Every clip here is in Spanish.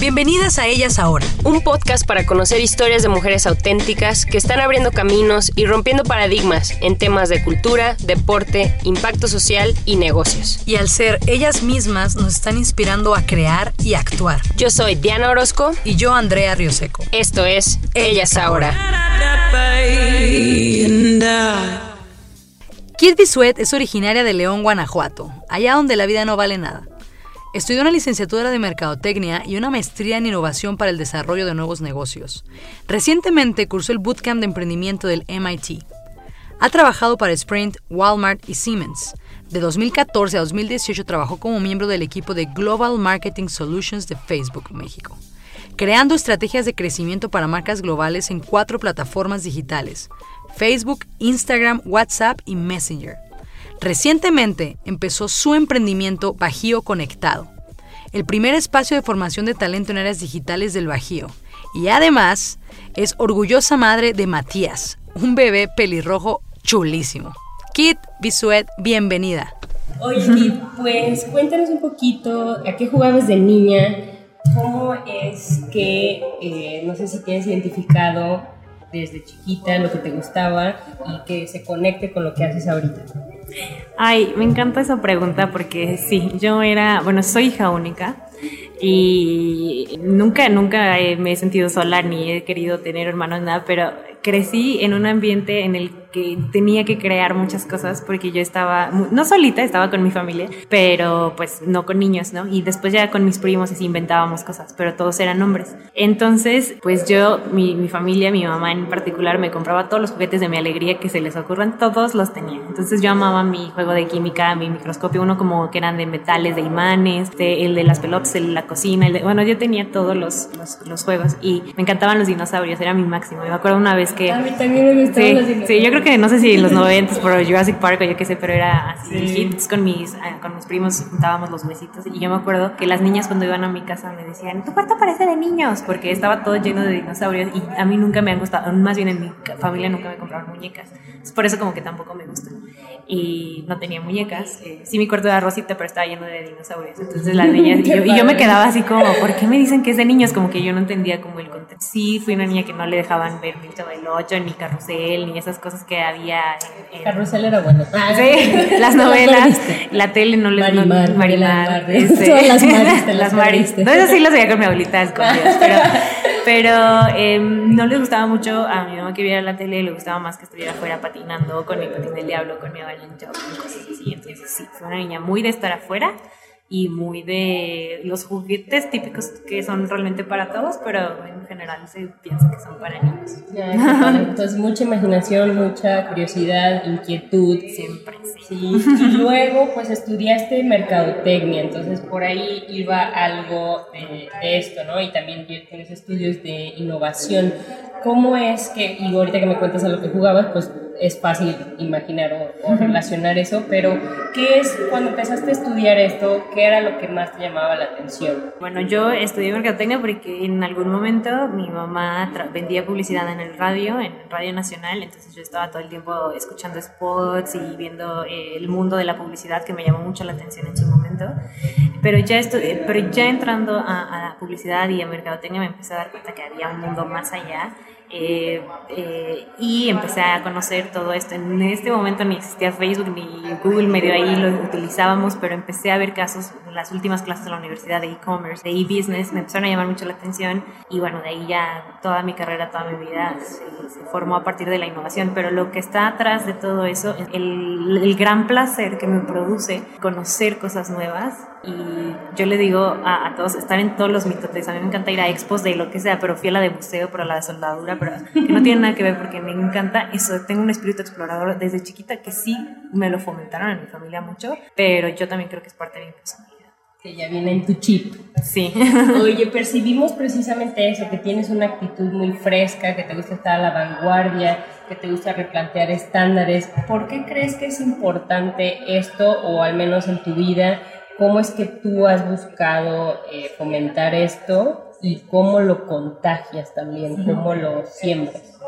Bienvenidas a Ellas Ahora, un podcast para conocer historias de mujeres auténticas que están abriendo caminos y rompiendo paradigmas en temas de cultura, deporte, impacto social y negocios. Y al ser ellas mismas nos están inspirando a crear y actuar. Yo soy Diana Orozco y yo Andrea Rioseco. Esto es Ellas, Ahora. Kid Bisuet es originaria de León, Guanajuato, allá donde la vida no vale nada. Estudió una licenciatura de Mercadotecnia y una maestría en Innovación para el Desarrollo de Nuevos Negocios. Recientemente cursó el Bootcamp de Emprendimiento del MIT. Ha trabajado para Sprint, Walmart y Siemens. De 2014 a 2018 trabajó como miembro del equipo de Global Marketing Solutions de Facebook México, creando estrategias de crecimiento para marcas globales en cuatro plataformas digitales, Facebook, Instagram, WhatsApp y Messenger. Recientemente empezó su emprendimiento Bajío Conectado, el primer espacio de formación de talento en áreas digitales del Bajío. Y además es orgullosa madre de Matías, un bebé pelirrojo chulísimo. Kit Bisuet, bienvenida. Oye, Kit, pues cuéntanos un poquito a qué jugabas de niña, cómo es que, eh, no sé si tienes identificado desde chiquita lo que te gustaba y que se conecte con lo que haces ahorita. Ay, me encanta esa pregunta porque sí, yo era, bueno, soy hija única y nunca, nunca me he sentido sola ni he querido tener hermanos, nada, pero crecí en un ambiente en el que tenía que crear muchas cosas porque yo estaba, no solita, estaba con mi familia, pero pues no con niños, ¿no? Y después ya con mis primos así inventábamos cosas, pero todos eran hombres. Entonces, pues yo, mi, mi familia, mi mamá en particular, me compraba todos los juguetes de mi alegría que se les ocurran, todos los tenía. Entonces yo amaba mi juego de química, mi microscopio, uno como que eran de metales, de imanes, el de las pelotas, el de la cocina, el de, bueno, yo tenía todos los, los, los juegos y me encantaban los dinosaurios, era mi máximo. Me acuerdo una vez que... A mí también me gustaban sí, los dinosaurios. Sí, yo creo que no sé si en los 90 por Jurassic Park o yo qué sé, pero era así. hits con mis, eh, con mis primos juntábamos los huesitos y yo me acuerdo que las niñas cuando iban a mi casa me decían, tu cuarto parece de niños, porque estaba todo lleno de dinosaurios y a mí nunca me han gustado, más bien en mi familia nunca me compraron muñecas. Es por eso como que tampoco me gustan. Y no tenía muñecas. Eh, sí, mi cuarto era rosita, pero estaba lleno de dinosaurios. Entonces las niñas, y yo, y yo me quedaba así como, ¿por qué me dicen que es de niños? Como que yo no entendía como el contexto. Sí, fui una niña que no le dejaban ver mi Chavo del 8, ni Carrusel, ni esas cosas que había en, en Carrusel era bueno. Ah, Sí, las novelas, la tele no les Marimar, no, Marimar, Marimar, este, todas las maris las las maris. No, eso sí lo veía con mi abuelita escondidas, pero, pero em, no les gustaba mucho a mi mamá que viera la tele, le gustaba más que estuviera afuera patinando con mi patín del diablo, con mi avalancha con cosas así. Entonces sí, fue una niña muy de estar afuera y muy de los juguetes típicos que son realmente para todos, pero en general se piensa que son para niños. Ya. Entonces, mucha imaginación, mucha curiosidad, inquietud. Siempre, sí. Sí, y luego pues estudiaste mercadotecnia, entonces por ahí iba algo de, de esto, ¿no? Y también tienes estudios de innovación. ¿Cómo es que, y ahorita que me cuentas a lo que jugabas, pues es fácil imaginar o, o relacionar eso, pero ¿qué es cuando empezaste a estudiar esto? ¿Qué era lo que más te llamaba la atención? Bueno, yo estudié mercadotecnia porque en algún momento mi mamá vendía publicidad en el radio, en Radio Nacional, entonces yo estaba todo el tiempo escuchando spots y viendo eh, el mundo de la publicidad que me llamó mucho la atención en su momento. Pero ya, eh, pero ya entrando a, a la publicidad y a mercadotecnia me empecé a dar cuenta que había un mundo más allá. Eh, eh, y empecé a conocer todo esto. En este momento ni existía Facebook ni Google, medio ahí lo utilizábamos, pero empecé a ver casos en las últimas clases de la universidad de e-commerce, de e-business, me empezaron a llamar mucho la atención y bueno, de ahí ya toda mi carrera, toda mi vida se, se formó a partir de la innovación, pero lo que está atrás de todo eso es el, el gran placer que me produce conocer cosas nuevas. Y yo le digo a, a todos, estar en todos los mitotes, a mí me encanta ir a expos de lo que sea, pero fui a la de buceo, pero la de soldadura, que no tiene nada que ver porque me encanta eso, tengo un espíritu explorador desde chiquita que sí me lo fomentaron en mi familia mucho, pero yo también creo que es parte de mi personalidad. Que ya viene en tu chip. Sí. Oye, percibimos precisamente eso, que tienes una actitud muy fresca, que te gusta estar a la vanguardia, que te gusta replantear estándares. ¿Por qué crees que es importante esto, o al menos en tu vida, cómo es que tú has buscado eh, fomentar esto y cómo lo contagias también, cómo lo siembras?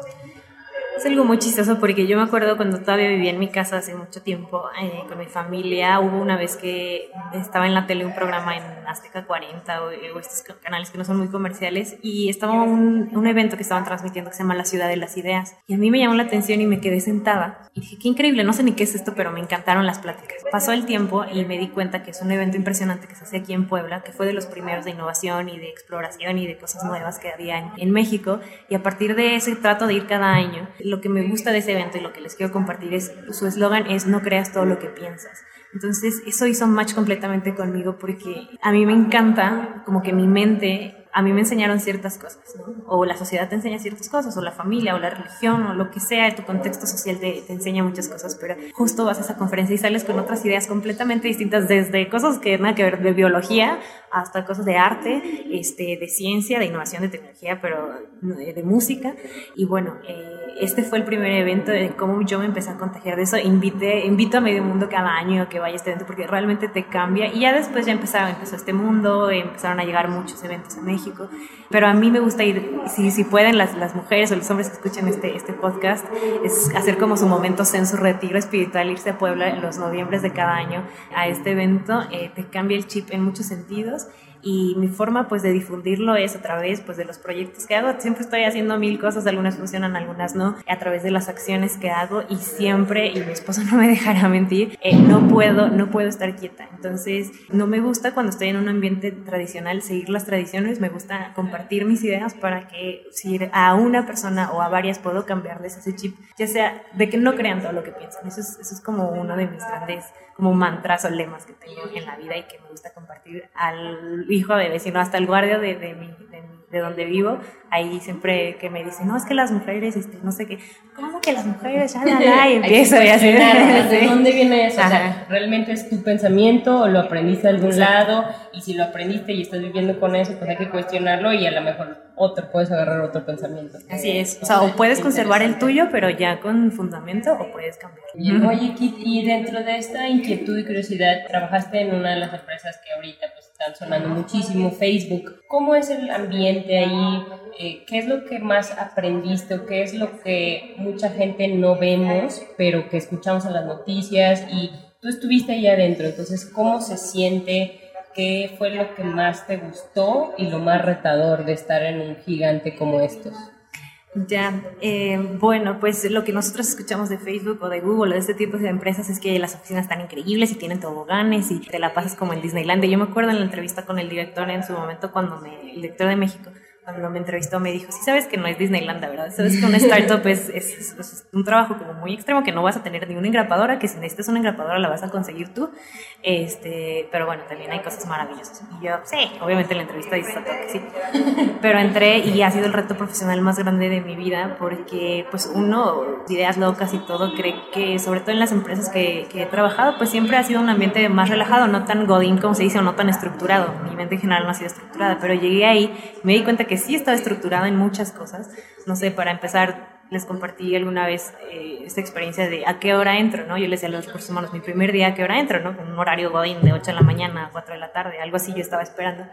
Es algo muy chistoso porque yo me acuerdo cuando todavía vivía en mi casa hace mucho tiempo eh, con mi familia, hubo una vez que estaba en la tele un programa en Azteca 40 o, o estos canales que no son muy comerciales y estaba un, un, evento que estaban transmitiendo que se llama La Ciudad de las Ideas y a mí me llamó la atención y me quedé sentada y dije, qué increíble, no sé ni qué es esto, pero me encantaron las pláticas. Pasó el tiempo y me di cuenta que es un evento impresionante que se hace aquí en Puebla, que fue de los primeros de innovación y de exploración y de cosas nuevas que había en, en México y a partir de ese trato de ir cada año lo que me gusta de ese evento y lo que les quiero compartir es, su eslogan es no creas todo lo que piensas. Entonces eso hizo match completamente conmigo porque a mí me encanta como que mi mente a mí me enseñaron ciertas cosas, ¿no? O la sociedad te enseña ciertas cosas, o la familia, o la religión, o lo que sea, tu contexto social te, te, enseña muchas cosas, pero justo vas a esa conferencia y sales con otras ideas completamente distintas, desde cosas que nada que ver de biología hasta cosas de arte, este, de ciencia, de innovación, de tecnología, pero de, de música. Y bueno, eh, este fue el primer evento de cómo yo me empecé a contagiar de eso. Invité, invito a medio mundo cada año a que vaya a este evento porque realmente te cambia. Y ya después ya empezaba, empezó este mundo, empezaron a llegar muchos eventos en México. Pero a mí me gusta ir, si, si pueden las, las mujeres o los hombres que escuchen este, este podcast, es hacer como su momento zen, su retiro espiritual, irse a Puebla en los noviembres de cada año a este evento. Eh, te cambia el chip en muchos sentidos y mi forma pues de difundirlo es a través pues de los proyectos que hago. Siempre estoy haciendo mil cosas, algunas funcionan, algunas no, a través de las acciones que hago y siempre, y mi esposo no me dejará mentir, eh, no puedo, no puedo estar quieta. Entonces, no me gusta cuando estoy en un ambiente tradicional seguir las tradiciones, me gusta compartir mis ideas para que si a una persona o a varias puedo cambiarles ese chip, ya sea de que no crean todo lo que piensan. Eso es, eso es como uno de mis grandes como mantras o lemas que tengo en la vida y que me gusta compartir al hijo de vecino, hasta el guardia de, de, mi, de, de donde vivo, ahí siempre que me dicen, no, es que las mujeres, este, no sé qué, ¿cómo que las mujeres? Ya, la, la, y empiezo y así. ¿De dónde viene eso? O sea, ¿realmente es tu pensamiento o lo aprendiste de algún Exacto. lado? Y si lo aprendiste y estás viviendo con eso, pues hay que cuestionarlo y a lo mejor otro, puedes agarrar otro pensamiento. Así es. O sea, o puedes conservar el tuyo, pero ya con fundamento, o puedes cambiar. Oye, Kit, y dentro de esta inquietud y curiosidad, trabajaste en una de las empresas que ahorita pues están sonando muchísimo, Facebook. ¿Cómo es el ambiente ahí? Eh, ¿Qué es lo que más aprendiste o qué es lo que mucha gente no vemos, pero que escuchamos en las noticias y tú estuviste ahí adentro? Entonces, ¿cómo se siente? ¿Qué fue lo que más te gustó y lo más retador de estar en un gigante como estos? Ya, eh, bueno, pues lo que nosotros escuchamos de Facebook o de Google o de este tipo de empresas es que las oficinas están increíbles y tienen toboganes y te la pasas como en Disneyland. Yo me acuerdo en la entrevista con el director en su momento cuando me, el director de México, cuando me entrevistó me dijo, sí sabes que no es Disneyland, ¿verdad? Sabes que una startup es, es, es, es, un trabajo como muy extremo, que no vas a tener ni una engrapadora, que si necesitas una engrapadora la vas a conseguir tú, este, pero bueno, también hay cosas maravillosas. Y yo, sí, obviamente la entrevista dice que sí, pero entré y ha sido el reto profesional más grande de mi vida, porque pues uno, ideas locas y todo, cree que sobre todo en las empresas que, que he trabajado, pues siempre ha sido un ambiente más relajado, no tan godín como se dice, o no tan estructurado. Mi mente en general no ha sido estructurada, pero llegué ahí me di cuenta que que sí estaba estructurada en muchas cosas. No sé, para empezar, les compartí alguna vez eh, esta experiencia de a qué hora entro, ¿no? Yo les decía a los recursos humanos, mi primer día, a qué hora entro, ¿no? Con un horario godín de 8 de la mañana a 4 de la tarde, algo así yo estaba esperando.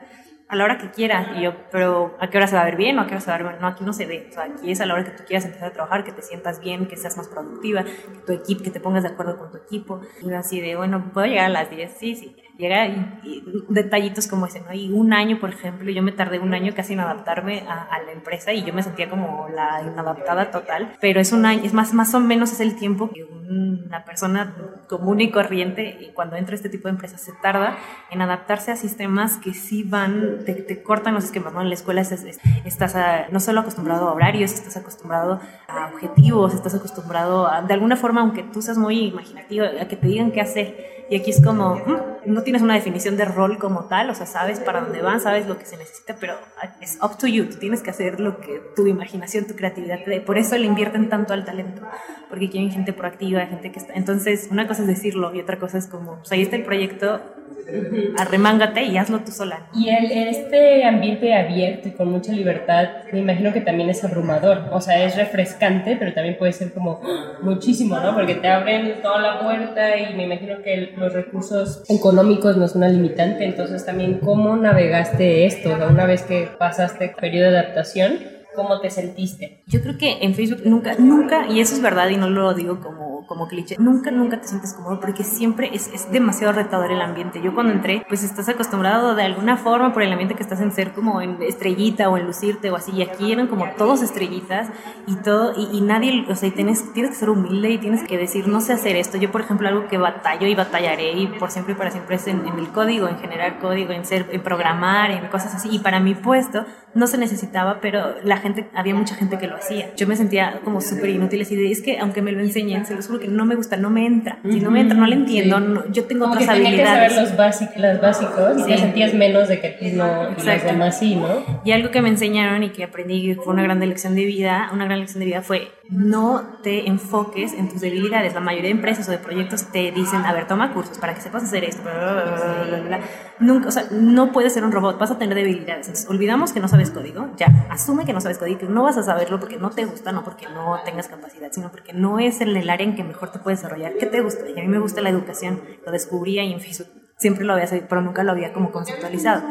A la hora que quiera, y yo, pero ¿a qué hora se va a ver bien o a qué hora se va a ver bien? No, aquí no se ve, o sea, aquí es a la hora que tú quieras empezar a trabajar, que te sientas bien, que seas más productiva, que tu equipo, que te pongas de acuerdo con tu equipo. Y así de, bueno, ¿puedo llegar a las 10? Sí, sí, llega y, y, detallitos como ese, ¿no? Y un año, por ejemplo, yo me tardé un año casi en adaptarme a, a, la empresa y yo me sentía como la inadaptada total, pero es un año, es más, más o menos es el tiempo que una persona común y corriente, cuando entra a este tipo de empresas, se tarda en adaptarse a sistemas que sí van, te, te cortan los esquemas, ¿no? En la escuela estás, estás a, no solo acostumbrado a horarios, estás acostumbrado a objetivos, estás acostumbrado a, de alguna forma, aunque tú seas muy imaginativo, a que te digan qué hacer Y aquí es como, mm, no tienes una definición de rol como tal, o sea, sabes para dónde van, sabes lo que se necesita, pero es up to you, tú tienes que hacer lo que tu imaginación, tu creatividad te dé. Por eso le invierten tanto al talento, porque quieren gente proactiva, gente que está... Entonces, una cosa es decirlo y otra cosa es como, pues ahí está el proyecto, arremángate y hazlo tú sola. Y el, este ambiente abierto y con mucha libertad, me imagino que también es abrumador. O sea, es refrescante, pero también puede ser como muchísimo, ¿no? Porque te abren toda la puerta y me imagino que los recursos económicos no es una limitante. Entonces, también, ¿cómo navegaste esto? una vez que pasaste el periodo de adaptación, ¿cómo te sentiste? Yo creo que en Facebook nunca, nunca, y eso es verdad y no lo digo como como cliché, nunca, nunca te sientes cómodo porque siempre es, es demasiado retador el ambiente. Yo cuando entré, pues estás acostumbrado de alguna forma por el ambiente que estás en ser como en estrellita o en lucirte o así, y aquí eran como todos estrellitas y todo, y, nadie, o sea, tienes, tienes que ser humilde y tienes que decir, no sé hacer esto. Yo, por ejemplo, algo que batallo y batallaré y por siempre y para siempre es en, el código, en generar código, en ser, en programar, en cosas así. Y para mi puesto no se necesitaba, pero la gente, había mucha gente que lo hacía. Yo me sentía como súper inútil así de, es que aunque me lo enseñen, se los juro que no me gusta, no me entra. Si no me entra, no le entiendo. yo tengo otras que habilidades. que saber los básicos, las básicos y te sentías menos de que tú no y los demás sí, ¿no? Y algo que me enseñaron y que aprendí fue una gran lección de vida, una gran lección de vida fue no te enfoques en tus debilidades. La mayoría de empresas o de proyectos te dicen, a ver, toma cursos para que sepas hacer esto. Nunca, o sea, no puedes ser un robot, vas a tener debilidades. Entonces, olvidamos que no sabes código, ya, asume que no sabes código, que no vas a saberlo porque no te gusta, no porque no tengas capacidad, sino porque no es el, el área en que mejor te puedes desarrollar. ¿Qué te gusta? Y a mí me gusta la educación, lo descubrí ahí en Facebook. Siempre lo había sabido, pero nunca lo había como conceptualizado.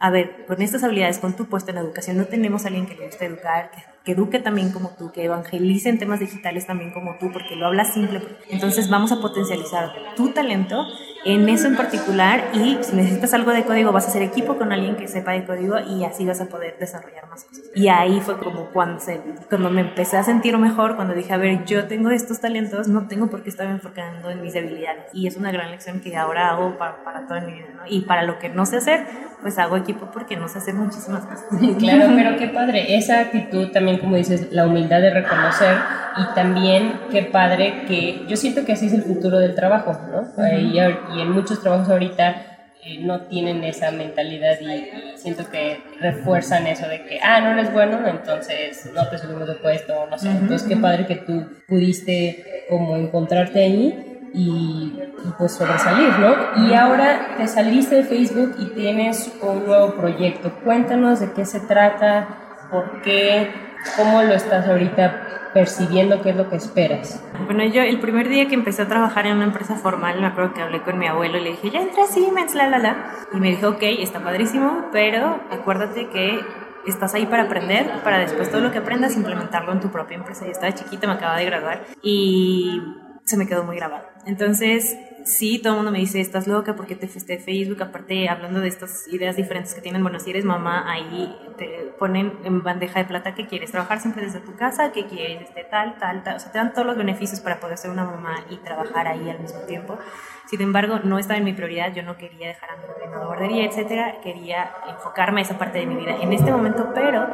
A ver, con estas habilidades, con tu puesto en educación, no tenemos a alguien que le guste educar, que que eduque también como tú, que evangelice en temas digitales también como tú, porque lo hablas simple. Entonces vamos a potencializar tu talento en eso en particular y si necesitas algo de código vas a hacer equipo con alguien que sepa de código y así vas a poder desarrollar más cosas. Y ahí fue como cuando, se, cuando me empecé a sentir mejor, cuando dije, a ver, yo tengo estos talentos, no tengo por qué estar enfocando en mis debilidades. Y es una gran lección que ahora hago para, para toda mi vida, ¿no? Y para lo que no sé hacer, pues hago equipo porque no sé hacer muchísimas cosas. claro, pero qué padre, esa actitud también como dices, la humildad de reconocer y también qué padre que yo siento que así es el futuro del trabajo, ¿no? y, en muchos trabajos ahorita eh, no tienen esa mentalidad y, siento que refuerzan eso de que, ah, no eres bueno, entonces no te subimos de puesto, no sé. Entonces, qué padre que tú pudiste como encontrarte ahí. Y, y, pues sobresalir, ¿no? Y ahora te saliste de Facebook y tienes un nuevo proyecto. Cuéntanos de qué se trata, por qué, ¿Cómo lo estás ahorita percibiendo? ¿Qué es lo que esperas? Bueno, yo el primer día que empecé a trabajar en una empresa formal, me acuerdo que hablé con mi abuelo y le dije, ya entré Siemens, la, la, la. Y me dijo, ok, está padrísimo, pero acuérdate que estás ahí para aprender, para después todo lo que aprendas implementarlo en tu propia empresa. Yo estaba chiquita, me acababa de graduar y se me quedó muy grabado. Entonces, sí, todo el mundo me dice, estás loca porque te fuiste de Facebook, aparte hablando de estas ideas diferentes que tienen, bueno, si eres mamá, ahí te ponen en bandeja de plata que quieres trabajar siempre desde tu casa, que quieres este, tal, tal, tal, o sea, te dan todos los beneficios para poder ser una mamá y trabajar ahí al mismo tiempo. Sin embargo, no estaba en mi prioridad, yo no quería dejar a mi en la guardería, etcétera, quería enfocarme a esa parte de mi vida en este momento, pero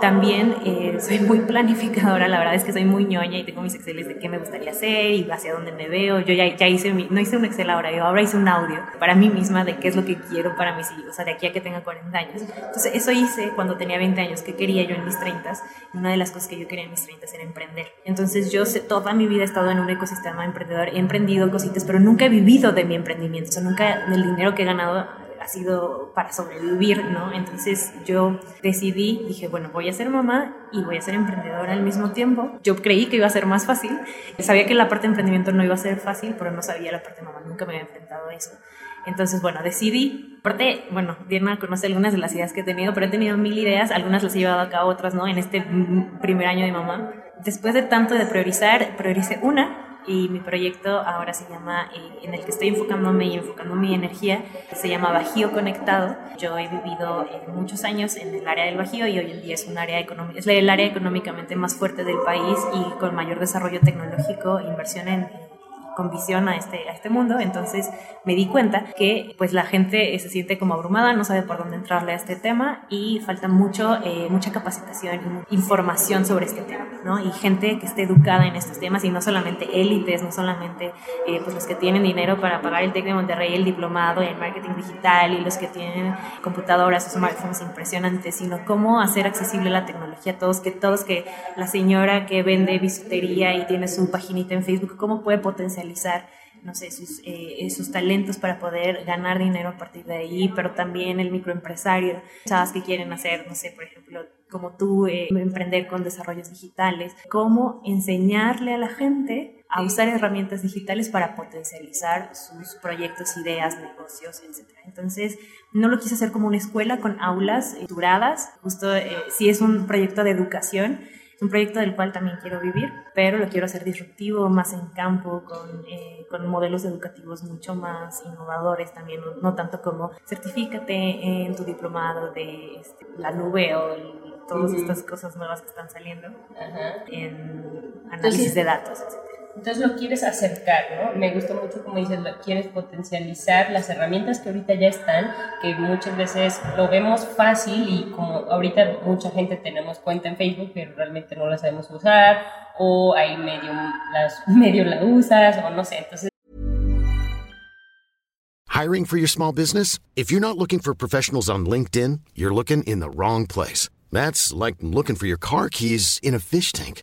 también eh, soy muy planificadora, la verdad es que soy muy ñoña y tengo mis Exceles de qué me gustaría hacer y hacia dónde me veo. Yo ya, ya hice, mi, no hice un Excel ahora, yo ahora hice un audio para mí misma de qué es lo que quiero para mis hijos, o sea, de aquí a que tenga 40 años. Entonces, eso hice cuando tenía 20 años, qué quería yo en mis 30 y una de las cosas que yo quería en mis 30 era emprender. Entonces, yo toda mi vida he estado en un ecosistema emprendedor, he emprendido cositas, pero nunca he vivido de mi emprendimiento, o sea, nunca el dinero que he ganado ha sido para sobrevivir, ¿no? Entonces yo decidí, dije, bueno, voy a ser mamá y voy a ser emprendedora al mismo tiempo. Yo creí que iba a ser más fácil. Sabía que la parte de emprendimiento no iba a ser fácil, pero no sabía la parte de mamá, nunca me había enfrentado a eso. Entonces, bueno, decidí, aparte, bueno, Diana conoce algunas de las ideas que he tenido, pero he tenido mil ideas, algunas las he llevado a cabo, otras no, en este primer año de mamá. Después de tanto de priorizar, prioricé una y mi proyecto ahora se llama, eh, en el que estoy enfocándome y enfocando mi energía, se llama Bajío Conectado. Yo he vivido eh, muchos años en el área del Bajío y hoy en día es, un área es el área económicamente más fuerte del país y con mayor desarrollo tecnológico, inversión en con visión a este, a este mundo, entonces me di cuenta que pues la gente se siente como abrumada, no sabe por dónde entrarle a este tema y falta mucho, eh, mucha capacitación, información sobre este tema, ¿no? Y gente que esté educada en estos temas y no solamente élites, no solamente eh, pues los que tienen dinero para pagar el TEC de Monterrey, el diplomado en marketing digital y los que tienen computadoras o smartphones impresionantes, sino cómo hacer accesible la tecnología a todos, que todos, que la señora que vende bisutería y tiene su paginita en Facebook, cómo puede potencializar no sé, sus, eh, sus talentos para poder ganar dinero a partir de ahí, pero también el microempresario, chavas que quieren hacer, no sé, por ejemplo, como tú, eh, emprender con desarrollos digitales, cómo enseñarle a la gente a usar herramientas digitales para potencializar sus proyectos, ideas, negocios, etc. Entonces, no lo quise hacer como una escuela con aulas duradas, justo eh, si es un proyecto de educación, un proyecto del cual también quiero vivir, pero lo quiero hacer disruptivo, más en campo, con, eh, con modelos educativos mucho más innovadores también, no, tanto como certifícate en tu diplomado de este, la nube o todas estas cosas nuevas que están saliendo en análisis de datos, etc. Entonces lo quieres acercar, ¿no? Me gusta mucho como dices, lo quieres potencializar las herramientas que ahorita ya están, que muchas veces lo vemos fácil y como ahorita mucha gente tenemos cuenta en Facebook, pero realmente no la sabemos usar, o ahí medio, las, medio la usas, o no sé, entonces... Hiring for your small business? If you're not looking for professionals on LinkedIn, you're looking in the wrong place. That's like looking for your car keys in a fish tank.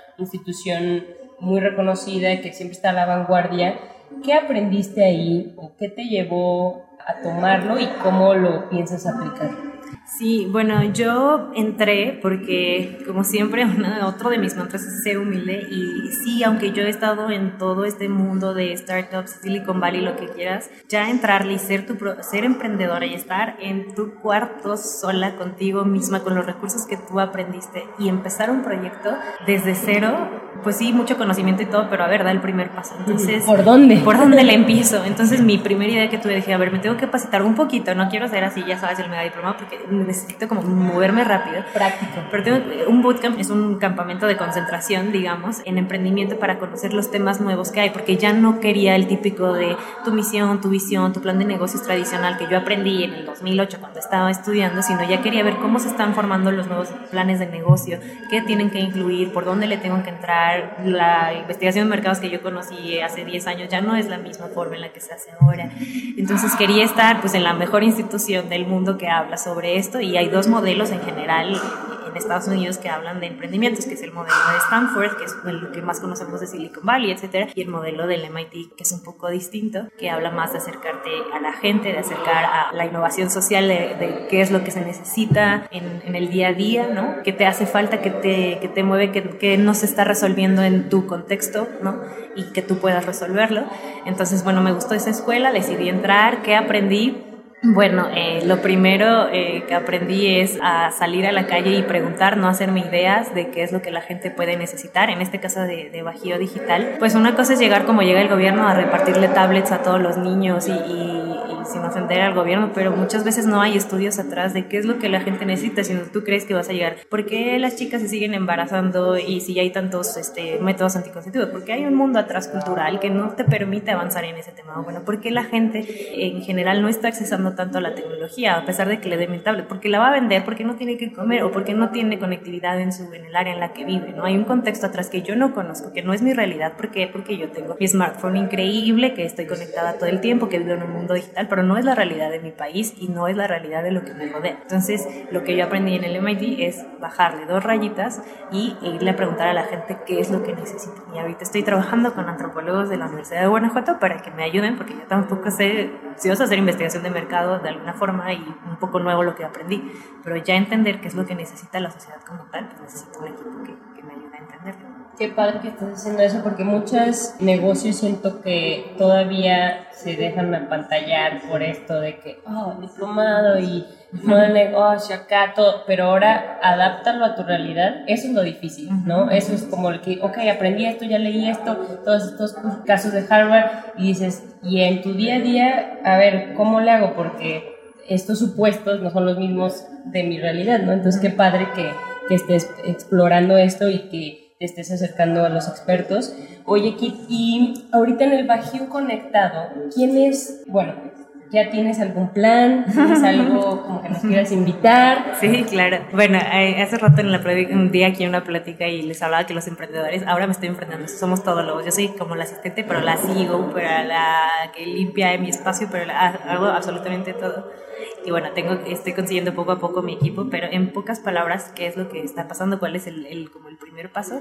institución muy reconocida que siempre está a la vanguardia. ¿Qué aprendiste ahí o qué te llevó a tomarlo y cómo lo piensas aplicar? Sí, bueno, yo entré porque, como siempre, otro de mis mantras es ser humilde. Y sí, aunque yo he estado en todo este mundo de startups, Silicon Valley, lo que quieras, ya entrarle y ser, tu, ser emprendedora y estar en tu cuarto sola contigo misma, con los recursos que tú aprendiste y empezar un proyecto desde cero, pues sí, mucho conocimiento y todo, pero a ver, da el primer paso. Entonces, ¿por dónde? ¿Por dónde le empiezo? Entonces, mi primera idea que tuve, dije, a ver, me tengo que capacitar un poquito, no quiero ser así, ya sabes, el mega diploma, porque necesito como moverme rápido. Práctico. Pero tengo, un bootcamp es un campamento de concentración, digamos, en emprendimiento para conocer los temas nuevos que hay, porque ya no quería el típico de tu misión, tu visión, tu plan de negocios tradicional que yo aprendí en el 2008 cuando estaba estudiando, sino ya quería ver cómo se están formando los nuevos planes de negocio, qué tienen que incluir, por dónde le tengo que entrar. La investigación de mercados que yo conocí hace 10 años ya no es la misma forma en la que se hace ahora. Entonces quería estar pues en la mejor institución del mundo que habla sobre esto y hay dos modelos en general en Estados Unidos que hablan de emprendimientos, que es el modelo de Stanford, que es el que más conocemos de Silicon Valley, etcétera, y el modelo del MIT, que es un poco distinto, que habla más de acercarte a la gente, de acercar a la innovación social, de, qué es lo que se necesita en, el día a día, ¿no? ¿Qué te hace falta, qué te, que te mueve, qué, qué no se está resolviendo en tu contexto, ¿no? Y que tú puedas resolverlo. Entonces, bueno, me gustó esa escuela, decidí entrar, ¿qué aprendí? Bueno, eh, lo primero eh, que aprendí es a salir a la calle y preguntar, no hacerme ideas de qué es lo que la gente puede necesitar, en este caso de, de Bajío Digital. Pues una cosa es llegar como llega el gobierno a repartirle tablets a todos los niños y, y sin ofender al gobierno, pero muchas veces no hay estudios atrás de qué es lo que la gente necesita, sino tú crees que vas a llegar. ¿Por qué las chicas se siguen embarazando y si hay tantos este, métodos anticonceptivos? Porque hay un mundo atrás cultural que no te permite avanzar en ese tema. Bueno, ¿por qué la gente en general no está accesando tanto a la tecnología a pesar de que le dé mi tablet? Porque la va a vender, porque no tiene que comer o porque no tiene conectividad en, su, en el área en la que vive. ¿no? Hay un contexto atrás que yo no conozco, que no es mi realidad. ¿Por qué? Porque yo tengo mi smartphone increíble, que estoy conectada todo el tiempo, que vivo en un mundo digital, pero no es la realidad de mi país y no es la realidad de lo que me rodea. Entonces, lo que yo aprendí en el MIT es bajarle dos rayitas y irle a preguntar a la gente qué es lo que necesitan. Y ahorita estoy trabajando con antropólogos de la Universidad de Guanajuato para que me ayuden, porque yo tampoco sé si vas a hacer investigación de mercado de alguna forma y un poco nuevo lo que aprendí, pero ya entender qué es lo que necesita la sociedad como tal, pues necesito un equipo que, que me ayude a entenderlo. Qué padre que estás haciendo eso porque muchos negocios siento que todavía se dejan apantallar por esto de que, oh, diplomado y no de negocio acá, todo, pero ahora adáptalo a tu realidad, eso es lo difícil, ¿no? Eso es como el que, ok, aprendí esto, ya leí esto, todos estos casos de Harvard y dices, y en tu día a día, a ver, ¿cómo le hago? Porque estos supuestos no son los mismos de mi realidad, ¿no? Entonces, qué padre que, que estés explorando esto y que estés acercando a los expertos. Oye, Kit, y ahorita en el Bajío Conectado, ¿quién es, bueno, ¿Ya tienes algún plan? ¿Tienes algo como que nos quieras invitar? Sí, claro. Bueno, eh, hace rato en la un día aquí en una plática y les hablaba que los emprendedores, ahora me estoy enfrentando, somos todos lobos. Yo soy como la asistente, pero la sigo, pero la que limpia mi espacio, pero hago absolutamente todo. Y bueno, tengo, estoy consiguiendo poco a poco mi equipo, pero en pocas palabras, ¿qué es lo que está pasando? ¿Cuál es el, el como el primer paso?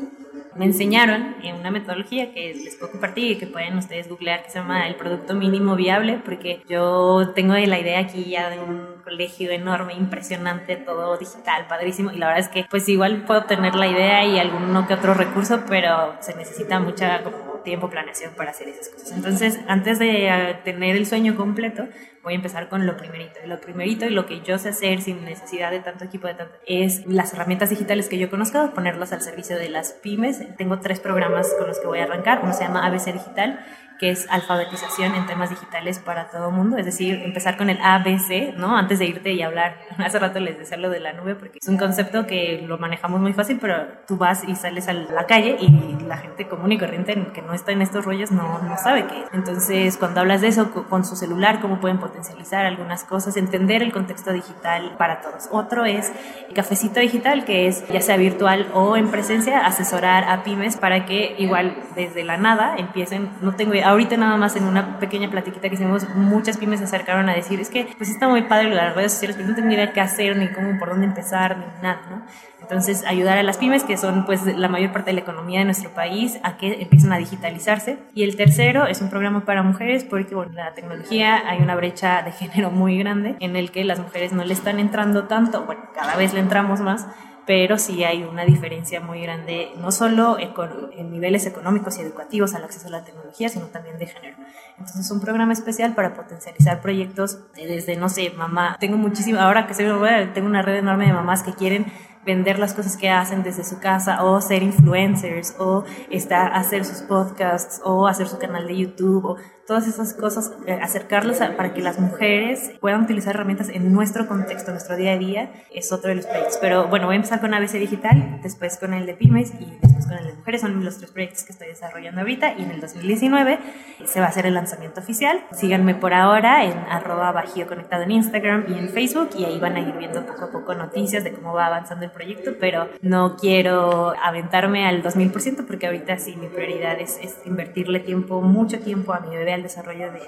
Me enseñaron en una metodología que les puedo compartir y que pueden ustedes googlear, que se llama el producto mínimo viable, porque yo tengo la idea aquí ya de un colegio enorme, impresionante, todo digital, padrísimo, y la verdad es que pues igual puedo tener la idea y alguno que otro recurso, pero se necesita mucha tiempo, planeación para hacer esas cosas. Entonces, antes de eh, tener el sueño completo, voy a empezar con lo primerito. Lo primerito y lo que yo sé hacer sin necesidad de tanto equipo, de tanto, es las herramientas digitales que yo conozco, ponerlas al servicio de las pymes. Tengo tres programas con los que voy a arrancar. Uno se llama ABC Digital que es alfabetización en temas digitales para todo el mundo, es decir, empezar con el ABC, ¿no? Antes de irte y hablar. Hace rato les decía lo de la nube porque es un concepto que lo manejamos muy fácil, pero tú vas y sales a la calle y la gente común y corriente que no está en estos rollos no, no sabe qué Entonces, cuando hablas de eso con su celular, cómo pueden potencializar algunas cosas, entender el contexto digital para todos. Otro es Cafecito Digital, que es ya sea virtual o en presencia, asesorar a pymes para que igual desde la nada empiecen, no tengo ahorita nada más en una pequeña platiquita que hicimos, muchas pymes se acercaron a decir, es que pues está muy padre lo de las redes sociales, pero no tengo ni idea qué hacer, ni cómo, por dónde empezar, ni nada, ¿no? Entonces, ayudar a las pymes, que son pues la mayor parte de la economía de nuestro país, a que empiecen a digitalizarse. Y el tercero es un programa para mujeres, porque con la tecnología hay una brecha de género muy grande en el que las mujeres no le están entrando tanto, bueno, cada vez le entramos más, pero sí hay una diferencia muy grande, no solo en niveles económicos y educativos al acceso a la tecnología, sino también de género. Entonces, es un programa especial para potencializar proyectos desde, no sé, mamá, tengo muchísimo, ahora que soy tengo una red enorme de mamás que quieren vender las cosas que hacen desde su casa o ser influencers o estar, hacer sus podcasts o hacer su canal de YouTube o todas esas cosas, eh, acercarlas para que las mujeres puedan utilizar herramientas en nuestro contexto, en nuestro día a día, es otro de los proyectos. Pero bueno, voy a empezar con ABC Digital, después con el de Pymes y después con el de Mujeres. Son los tres proyectos que estoy desarrollando ahorita y en el 2019 se va a hacer el lanzamiento oficial. Síganme por ahora en arroba Bajío Conectado en Instagram y en Facebook y ahí van a ir viendo poco a poco noticias de cómo va avanzando el proyecto, pero no quiero aventarme al 2000% porque ahorita sí mi prioridad es, es invertirle tiempo, mucho tiempo a mi bebé desarrollo de,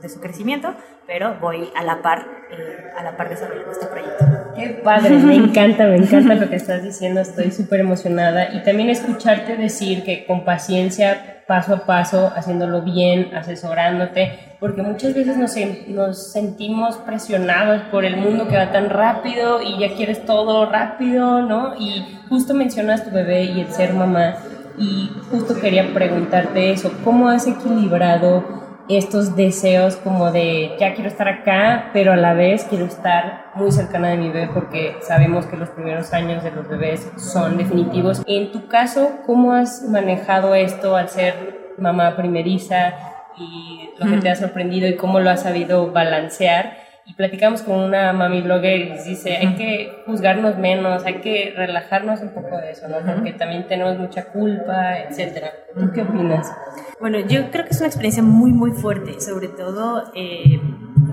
de, su, crecimiento, pero voy a la par, eh, a la par desarrollando este proyecto. Qué padre, me encanta, me encanta lo que estás diciendo, estoy súper emocionada y también escucharte decir que con paciencia, paso a paso, haciéndolo bien, asesorándote, porque muchas veces nos, nos sentimos presionados por el mundo que va tan rápido y ya quieres todo rápido, ¿no? Y justo mencionas tu bebé y el ser mamá y justo quería preguntarte eso, ¿cómo has equilibrado estos deseos como de ya quiero estar acá, pero a la vez quiero estar muy cercana de mi bebé porque sabemos que los primeros años de los bebés son definitivos. En tu caso, ¿cómo has manejado esto al ser mamá primeriza y lo que te ha sorprendido y cómo lo has sabido balancear? Y platicamos con una mami blogger y dice, hay que juzgarnos menos, hay que relajarnos un poco de eso, ¿no? Porque también tenemos mucha culpa, etcétera. ¿Tú qué opinas? Bueno, yo creo que es una experiencia muy, muy fuerte, sobre todo, eh,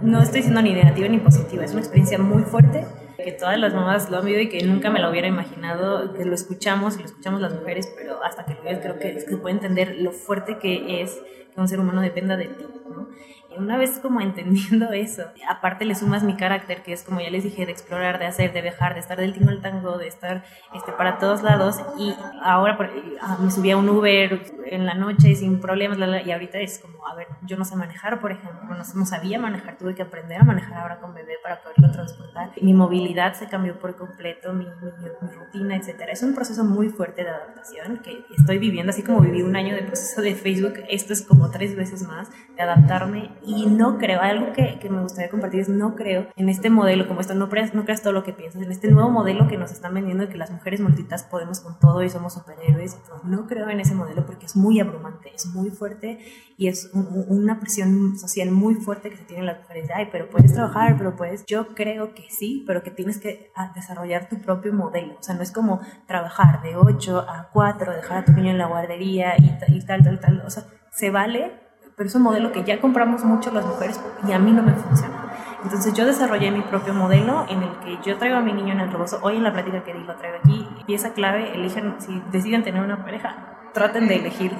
no estoy diciendo ni negativa ni positiva, es una experiencia muy fuerte que todas las mamás lo han vivido y que nunca me lo hubiera imaginado, que lo escuchamos y lo escuchamos las mujeres, pero hasta que lo veas creo que, que puede entender lo fuerte que es que un ser humano dependa de ti, ¿no? Una vez como entendiendo eso, aparte le sumas mi carácter, que es como ya les dije, de explorar, de hacer, de viajar, de estar del tingo al tango, de estar este, para todos lados. Y ahora ah, me subí a un Uber, en la noche sin problemas, y ahorita es como, a ver, yo no sé manejar, por ejemplo, no, no sabía manejar, tuve que aprender a manejar ahora con bebé para poderlo transportar. Mi movilidad se cambió por completo, mi, rutina, etcétera. Es un proceso muy fuerte de adaptación que estoy viviendo, así como viví un año de proceso de Facebook, esto es como tres veces más de adaptarme y no creo, algo que, que me gustaría compartir es no creo en este modelo como esto, no creas, no creas todo lo que piensas, en este nuevo modelo que nos están vendiendo de que las mujeres multitas podemos con todo y somos superhéroes No creo en ese modelo porque es muy abrumante, es muy fuerte y es una presión social muy fuerte que se tiene en las mujeres de, ay, pero puedes trabajar, pero puedes, yo creo que sí, pero que tienes que ah, desarrollar tu propio modelo, o sea, no es como trabajar de 8 a 4, dejar a tu niño en la guardería y, y tal, tal, tal, o sea, se vale, pero es un modelo que ya compramos mucho las mujeres y a mí no me funciona. Entonces yo desarrollé mi propio modelo en el que yo traigo a mi niño en el rebozo. Hoy en la plática que di lo traigo aquí. Pieza clave, elijan, si deciden tener una pareja, traten de elegir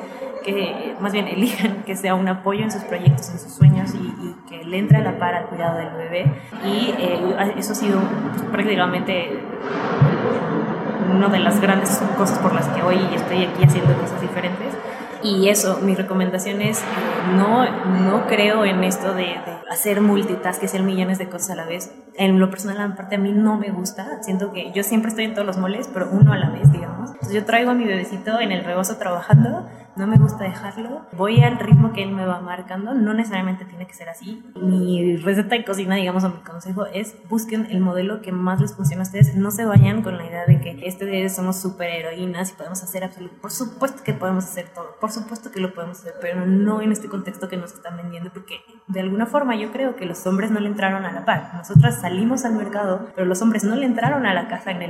que, más bien elijan que sea un apoyo en sus proyectos, en sus sueños y, que le entre a la par al cuidado del bebé. Y eh, eso ha sido pues, prácticamente una de las grandes cosas por las que hoy estoy aquí haciendo cosas diferentes. Y eso, mi recomendación es, eh, no, no creo en esto de, de hacer multitask, hacer millones de cosas a la vez. En lo personal, aparte, a mí no me gusta. Siento que yo siempre estoy en todos los moles, pero uno a la vez, digamos. Entonces yo traigo a mi bebecito en el rebozo trabajando no me gusta dejarlo, voy al ritmo que él me va marcando, no necesariamente tiene que ser así. Mi receta de cocina, digamos, o mi consejo es busquen el modelo que más les funcione a ustedes, no se vayan con la idea de que este día somos superheroínas y podemos hacer absolutamente, por supuesto que podemos hacer todo, por supuesto que lo podemos hacer, pero no en este contexto que nos están vendiendo, porque de alguna forma yo creo que los hombres no le entraron a la par, nosotras salimos al mercado, pero los hombres no le entraron a la casa en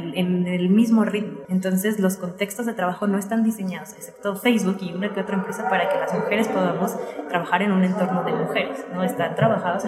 el, mismo ritmo, entonces los contextos de trabajo no están diseñados, excepto Facebook y una que otra empresa para que las mujeres podamos trabajar en un entorno de mujeres, ¿no? Están trabajados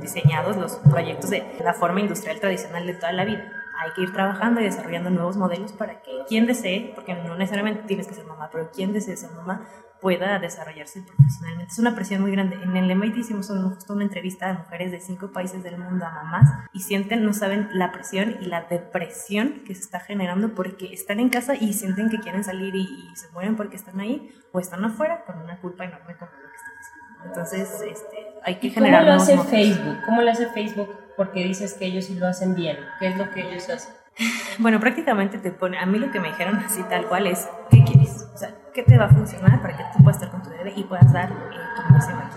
diseñados los proyectos de la forma industrial tradicional de toda la vida. Hay que ir trabajando y desarrollando nuevos modelos para que quien desee, porque no necesariamente tienes que ser mamá, pero quien desee ser mamá pueda desarrollarse profesionalmente. Es una presión muy grande. En el MIT hicimos justo una entrevista a mujeres de cinco países del mundo a mamás y sienten, no saben la presión y la depresión que se está generando porque están en casa y sienten que quieren salir y, se mueren porque están ahí o están afuera con una culpa enorme como lo que están haciendo. Entonces, este, hay que generar ¿Cómo lo hace Facebook? ¿Cómo lo hace Facebook? Porque dices que ellos sí lo hacen bien. ¿Qué es lo que ellos hacen? Bueno, prácticamente te pone, a mí lo que me dijeron así tal cual es, ¿qué quieres? O sea, ¿qué te va a funcionar para que tú puedas estar con tu bebé y puedas dar eh, tu aquí?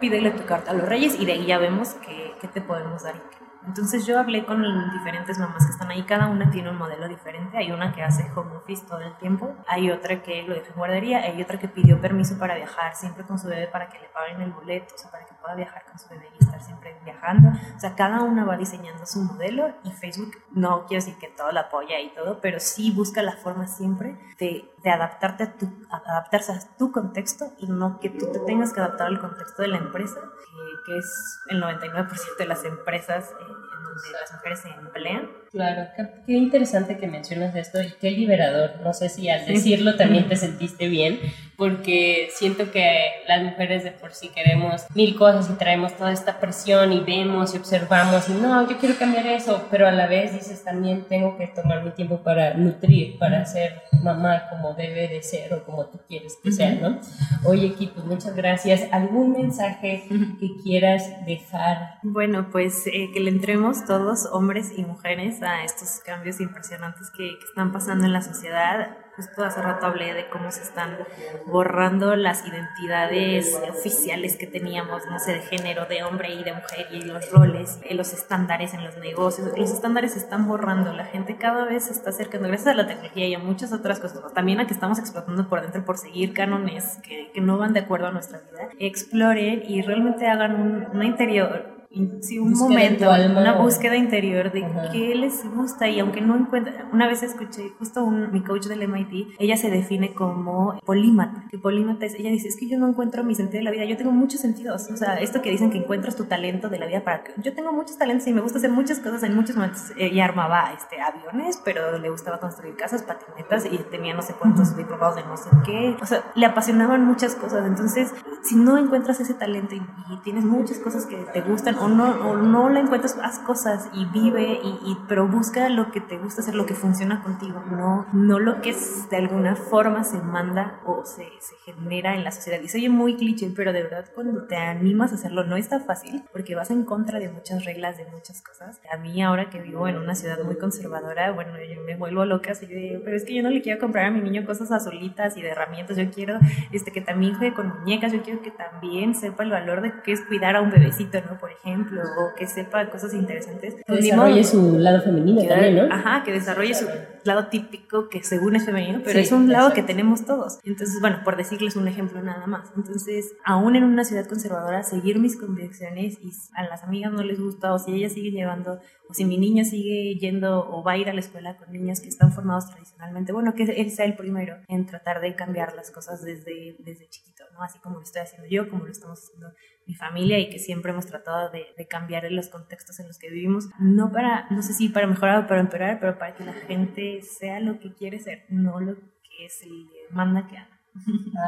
Pídele tu carta a los reyes y de ahí ya vemos qué, qué te podemos dar y qué entonces yo hablé con diferentes mamás que están ahí, cada una tiene un modelo diferente. Hay una que hace home office todo el tiempo, hay otra que lo deja en guardería, hay otra que pidió permiso para viajar siempre con su bebé para que le paguen el boleto, o sea, para que pueda viajar con su bebé y estar siempre viajando. O sea, cada una va diseñando su modelo y Facebook no quiero decir que todo la apoya y todo, pero sí busca la forma siempre de, de adaptarte a tu, adaptarse a tu contexto y no que tú te tengas que adaptar al contexto de la empresa, que, que es el 99% de las empresas. Eh, donde las mujeres se emplean. Claro, qué, interesante que mencionas esto y qué liberador. No sé si al decirlo también te sentiste bien, porque siento que las mujeres de por sí queremos mil cosas y traemos toda esta presión y vemos y observamos y no, yo quiero cambiar eso, pero a la vez dices también tengo que tomar mi tiempo para nutrir, para ser mamá como debe de ser o como tú quieres que sea, ¿no? Oye, equipo, muchas gracias. ¿Algún mensaje que quieras dejar? Bueno, pues eh, que le entremos todos, hombres y mujeres, a estos cambios impresionantes que, que están pasando en la sociedad justo hace rato hablé de cómo se están borrando las identidades oficiales que teníamos, no sé, de género, de hombre y de mujer y los roles, los estándares en los negocios. Los estándares se están borrando, la gente cada vez se está acercando, gracias a la tecnología y a muchas otras cosas, también a que estamos explotando por dentro por seguir cánones que, que no van de acuerdo a nuestra vida. Exploren y realmente hagan un, interior sí, un momento, una búsqueda interior de qué les gusta y aunque no encuentre, una vez escuché justo un, mi coach del MIT, ella se define como polímata, que polímata es, ella dice, es que yo no encuentro mi sentido de la vida, yo tengo muchos sentidos, o sea, esto que dicen que encuentras tu talento de la vida para que, yo tengo muchos talentos y me gusta hacer muchas cosas en muchos momentos, ella armaba este, aviones, pero le gustaba construir casas, patinetas y tenía no sé cuántos diplomados de no sé qué, o sea, le apasionaban muchas cosas, entonces, si no encuentras ese talento y tienes muchas cosas que te gustan, o no, o no la encuentras, haz cosas y vive, y, pero busca lo que te gusta hacer, lo que funciona contigo, no, no lo que es, de alguna forma se manda o se, se genera en la sociedad. Y se oye muy cliché, pero de verdad cuando te animas a hacerlo no está fácil porque vas en contra de muchas reglas, de muchas cosas. A mí ahora que vivo en una ciudad muy conservadora, bueno, yo me vuelvo loca así de, pero es que yo no le quiero comprar a mi niño cosas azulitas y de herramientas, yo quiero este, que también juegue con muñecas, yo quiero que también sepa el valor de qué es cuidar a un bebecito, ¿no? Por ejemplo, o que sepa cosas interesantes. Que desarrolle su lado femenino también, ¿no? Ajá, que desarrolle su lado típico que según es femenino, pero es un lado que tenemos todos. Entonces, bueno, por decirles un ejemplo nada más. Entonces, aún en una ciudad conservadora, seguir mis convicciones y a las amigas no les gusta, o si ella sigue llevando, o si mi niño sigue yendo o va a ir a la escuela con niños que están formados tradicionalmente, bueno, que él sea el primero en tratar de cambiar las cosas desde, desde chiquito, ¿no? Así como lo estoy haciendo yo, como lo estamos haciendo mi familia y que siempre hemos tratado de, de cambiar los contextos en los que vivimos, no para, no sé si para mejorar o para empeorar, pero para que la gente sea lo que quiere ser, no lo que se le manda que haga.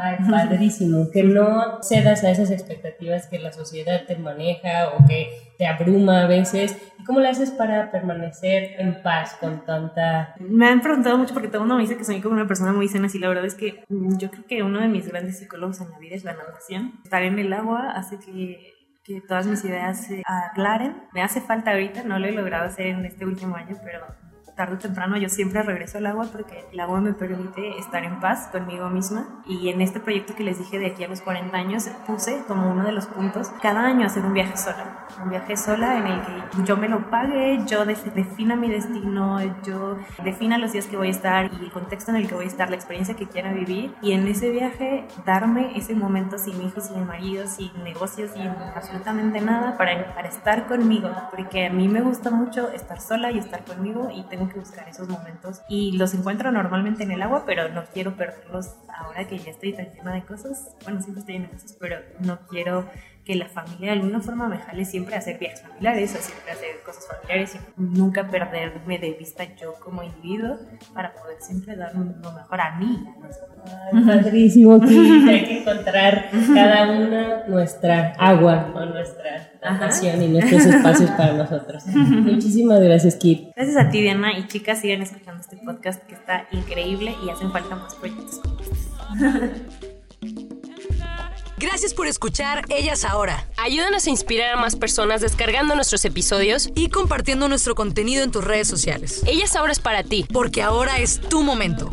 Ay, padrísimo, que no cedas a esas expectativas que la sociedad te maneja o que te abruma a veces. ¿Y cómo le haces para permanecer en paz con tanta... Me han preguntado mucho porque todo el mundo me dice que soy como una persona muy sana y la verdad es que mm, yo creo que uno de mis grandes psicólogos en la vida es la natación. Estar en el agua hace que que todas mis ideas se aclaren. Me hace falta ahorita, no lo he logrado hacer en este último año, pero tarde o temprano yo siempre regreso al agua porque el agua me permite estar en paz conmigo misma. Y en este proyecto que les dije de aquí a los 40 años puse como uno de los puntos cada año hacer un viaje sola, un viaje sola en el que yo me lo pague, yo defina mi destino, yo defina los días que voy a estar y el contexto en el que voy a estar, la experiencia que quiera vivir. Y en ese viaje darme ese momento sin hijos, sin marido, sin negocios, sin absolutamente nada para, para estar conmigo. Porque a mí me gusta mucho estar sola y estar conmigo y tengo que buscar esos momentos y los encuentro normalmente en el agua, pero no quiero perderlos ahora que ya estoy tan llena de cosas. Bueno, siempre estoy llena de cosas, pero no quiero que la familia de alguna forma me jale siempre a hacer viajes familiares, a siempre hacer cosas familiares y nunca perderme de vista yo como individuo para poder siempre dar lo mejor a mí. padrísimo, que hay que encontrar cada una nuestra agua o nuestra pasión y nuestros espacios para nosotros. Muchísimas gracias, Kit. Gracias a ti, Diana, y chicas, sigan escuchando este podcast que está increíble y hacen falta más proyectos como estos. Gracias por escuchar Ellas Ahora. Ayúdanos a inspirar a más personas descargando nuestros episodios y compartiendo nuestro contenido en tus redes sociales. Ellas Ahora es para ti. Porque ahora es tu momento.